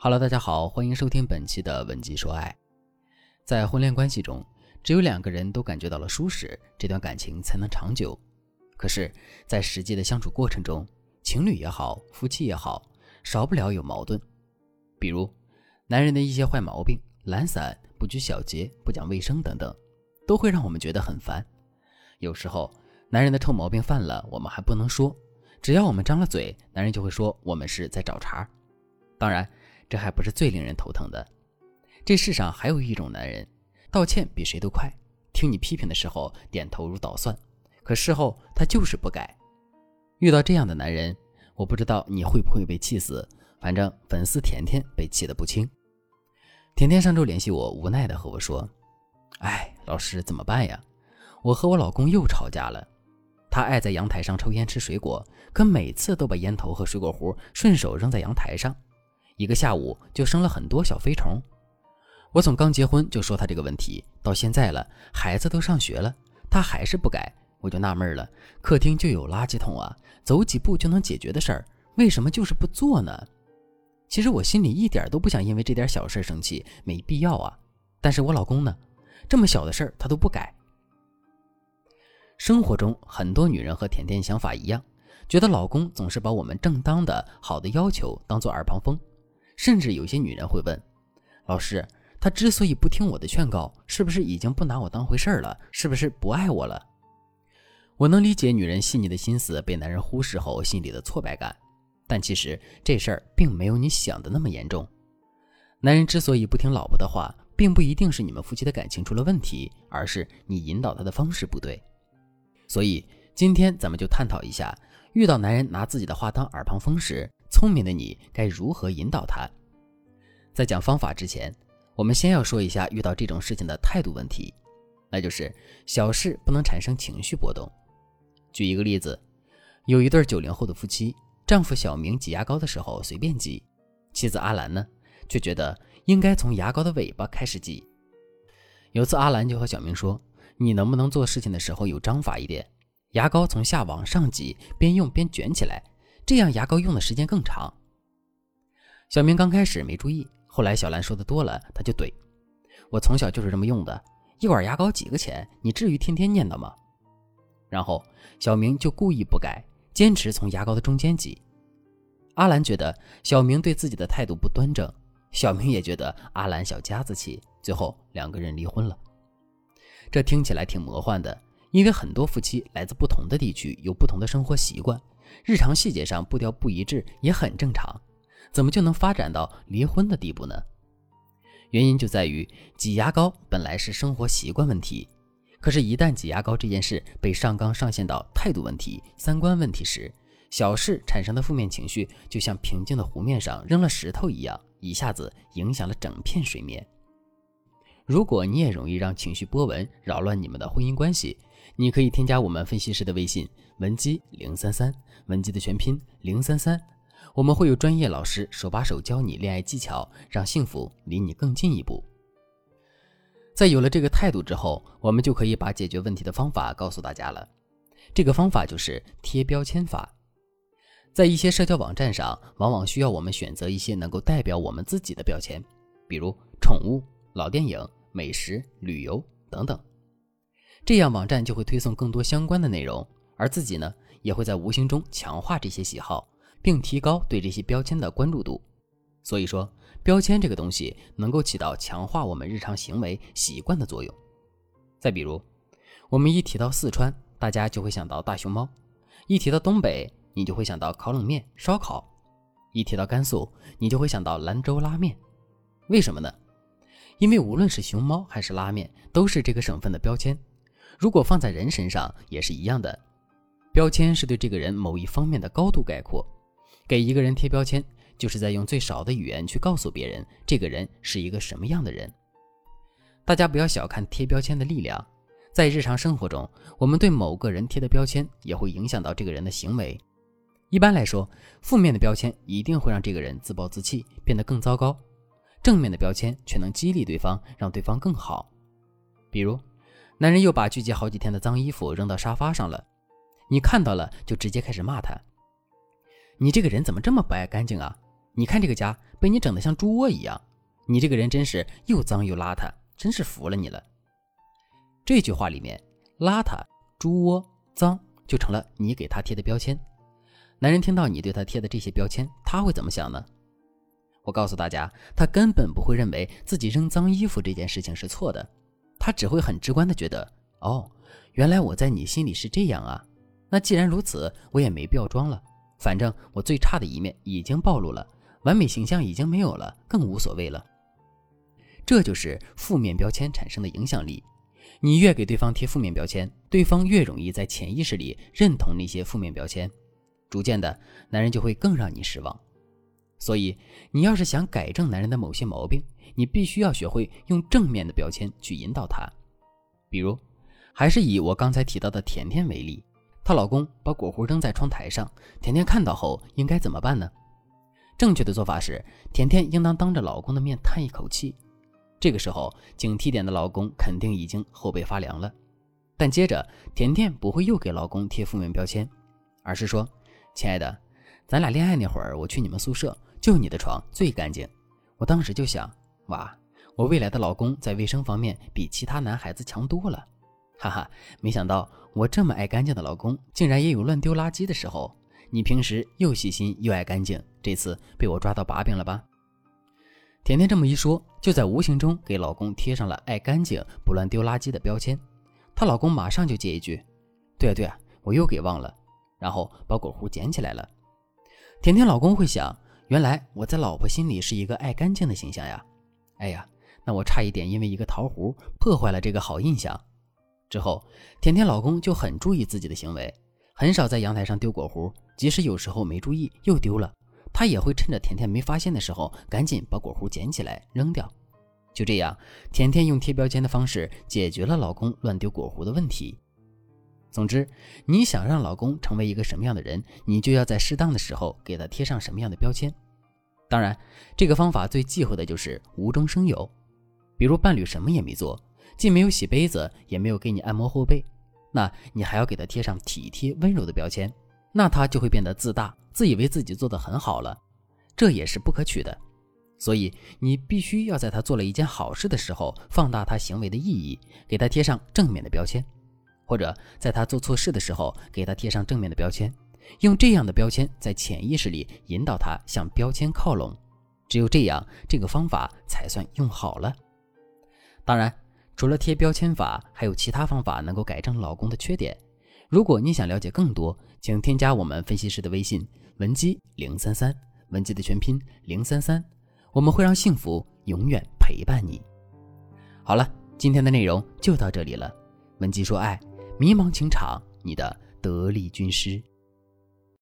Hello，大家好，欢迎收听本期的文姬说爱。在婚恋关系中，只有两个人都感觉到了舒适，这段感情才能长久。可是，在实际的相处过程中，情侣也好，夫妻也好，少不了有矛盾。比如，男人的一些坏毛病，懒散、不拘小节、不讲卫生等等，都会让我们觉得很烦。有时候，男人的臭毛病犯了，我们还不能说，只要我们张了嘴，男人就会说我们是在找茬。当然。这还不是最令人头疼的，这世上还有一种男人，道歉比谁都快，听你批评的时候点头如捣蒜，可事后他就是不改。遇到这样的男人，我不知道你会不会被气死，反正粉丝甜甜被气得不轻。甜甜上周联系我，无奈的和我说：“哎，老师怎么办呀？我和我老公又吵架了。他爱在阳台上抽烟吃水果，可每次都把烟头和水果核顺手扔在阳台上。”一个下午就生了很多小飞虫，我从刚结婚就说他这个问题，到现在了，孩子都上学了，他还是不改，我就纳闷了。客厅就有垃圾桶啊，走几步就能解决的事儿，为什么就是不做呢？其实我心里一点都不想因为这点小事生气，没必要啊。但是我老公呢，这么小的事儿他都不改。生活中很多女人和甜甜想法一样，觉得老公总是把我们正当的好的要求当做耳旁风。甚至有些女人会问：“老师，他之所以不听我的劝告，是不是已经不拿我当回事了？是不是不爱我了？”我能理解女人细腻的心思被男人忽视后心里的挫败感，但其实这事儿并没有你想的那么严重。男人之所以不听老婆的话，并不一定是你们夫妻的感情出了问题，而是你引导他的方式不对。所以今天咱们就探讨一下，遇到男人拿自己的话当耳旁风时。聪明的你该如何引导他？在讲方法之前，我们先要说一下遇到这种事情的态度问题，那就是小事不能产生情绪波动。举一个例子，有一对九零后的夫妻，丈夫小明挤牙膏的时候随便挤，妻子阿兰呢却觉得应该从牙膏的尾巴开始挤。有次阿兰就和小明说：“你能不能做事情的时候有章法一点？牙膏从下往上挤，边用边卷起来。”这样牙膏用的时间更长。小明刚开始没注意，后来小兰说的多了，他就怼：“我从小就是这么用的，一管牙膏几个钱？你至于天天念叨吗？”然后小明就故意不改，坚持从牙膏的中间挤。阿兰觉得小明对自己的态度不端正，小明也觉得阿兰小家子气，最后两个人离婚了。这听起来挺魔幻的，因为很多夫妻来自不同的地区，有不同的生活习惯。日常细节上步调不一致也很正常，怎么就能发展到离婚的地步呢？原因就在于挤牙膏本来是生活习惯问题，可是，一旦挤牙膏这件事被上纲上线到态度问题、三观问题时，小事产生的负面情绪就像平静的湖面上扔了石头一样，一下子影响了整片水面。如果你也容易让情绪波纹扰乱你们的婚姻关系，你可以添加我们分析师的微信文姬零三三，文姬的全拼零三三，我们会有专业老师手把手教你恋爱技巧，让幸福离你更近一步。在有了这个态度之后，我们就可以把解决问题的方法告诉大家了。这个方法就是贴标签法。在一些社交网站上，往往需要我们选择一些能够代表我们自己的标签，比如宠物、老电影。美食、旅游等等，这样网站就会推送更多相关的内容，而自己呢，也会在无形中强化这些喜好，并提高对这些标签的关注度。所以说，标签这个东西能够起到强化我们日常行为习惯的作用。再比如，我们一提到四川，大家就会想到大熊猫；一提到东北，你就会想到烤冷面、烧烤；一提到甘肃，你就会想到兰州拉面。为什么呢？因为无论是熊猫还是拉面，都是这个省份的标签。如果放在人身上也是一样的。标签是对这个人某一方面的高度概括。给一个人贴标签，就是在用最少的语言去告诉别人这个人是一个什么样的人。大家不要小看贴标签的力量，在日常生活中，我们对某个人贴的标签也会影响到这个人的行为。一般来说，负面的标签一定会让这个人自暴自弃，变得更糟糕。正面的标签却能激励对方，让对方更好。比如，男人又把聚集好几天的脏衣服扔到沙发上了，你看到了就直接开始骂他：“你这个人怎么这么不爱干净啊？你看这个家被你整得像猪窝一样，你这个人真是又脏又邋遢，真是服了你了。这句话里面，邋遢、猪窝、脏就成了你给他贴的标签。男人听到你对他贴的这些标签，他会怎么想呢？我告诉大家，他根本不会认为自己扔脏衣服这件事情是错的，他只会很直观的觉得，哦，原来我在你心里是这样啊。那既然如此，我也没必要装了，反正我最差的一面已经暴露了。完美形象已经没有了，更无所谓了。这就是负面标签产生的影响力。你越给对方贴负面标签，对方越容易在潜意识里认同那些负面标签，逐渐的，男人就会更让你失望。所以，你要是想改正男人的某些毛病，你必须要学会用正面的标签去引导他。比如，还是以我刚才提到的甜甜为例，她老公把果核扔在窗台上，甜甜看到后应该怎么办呢？正确的做法是，甜甜应当当着老公的面叹一口气。这个时候，警惕点的老公肯定已经后背发凉了。但接着，甜甜不会又给老公贴负面标签，而是说：“亲爱的，咱俩恋爱那会儿，我去你们宿舍，就你的床最干净。我当时就想，哇，我未来的老公在卫生方面比其他男孩子强多了。哈哈，没想到我这么爱干净的老公，竟然也有乱丢垃圾的时候。”你平时又细心又爱干净，这次被我抓到把柄了吧？甜甜这么一说，就在无形中给老公贴上了爱干净、不乱丢垃圾的标签。她老公马上就接一句：“对啊对啊，我又给忘了。”然后把果核捡起来了。甜甜老公会想：原来我在老婆心里是一个爱干净的形象呀！哎呀，那我差一点因为一个桃核破坏了这个好印象。之后，甜甜老公就很注意自己的行为。很少在阳台上丢果核，即使有时候没注意又丢了，他也会趁着甜甜没发现的时候，赶紧把果核捡起来扔掉。就这样，甜甜用贴标签的方式解决了老公乱丢果核的问题。总之，你想让老公成为一个什么样的人，你就要在适当的时候给他贴上什么样的标签。当然，这个方法最忌讳的就是无中生有，比如伴侣什么也没做，既没有洗杯子，也没有给你按摩后背。那你还要给他贴上体贴温柔的标签，那他就会变得自大，自以为自己做得很好了，这也是不可取的。所以你必须要在他做了一件好事的时候，放大他行为的意义，给他贴上正面的标签；或者在他做错事的时候，给他贴上正面的标签，用这样的标签在潜意识里引导他向标签靠拢。只有这样，这个方法才算用好了。当然。除了贴标签法，还有其他方法能够改正老公的缺点。如果你想了解更多，请添加我们分析师的微信文姬零三三，文姬的全拼零三三，我们会让幸福永远陪伴你。好了，今天的内容就到这里了。文姬说爱，迷茫情场，你的得力军师。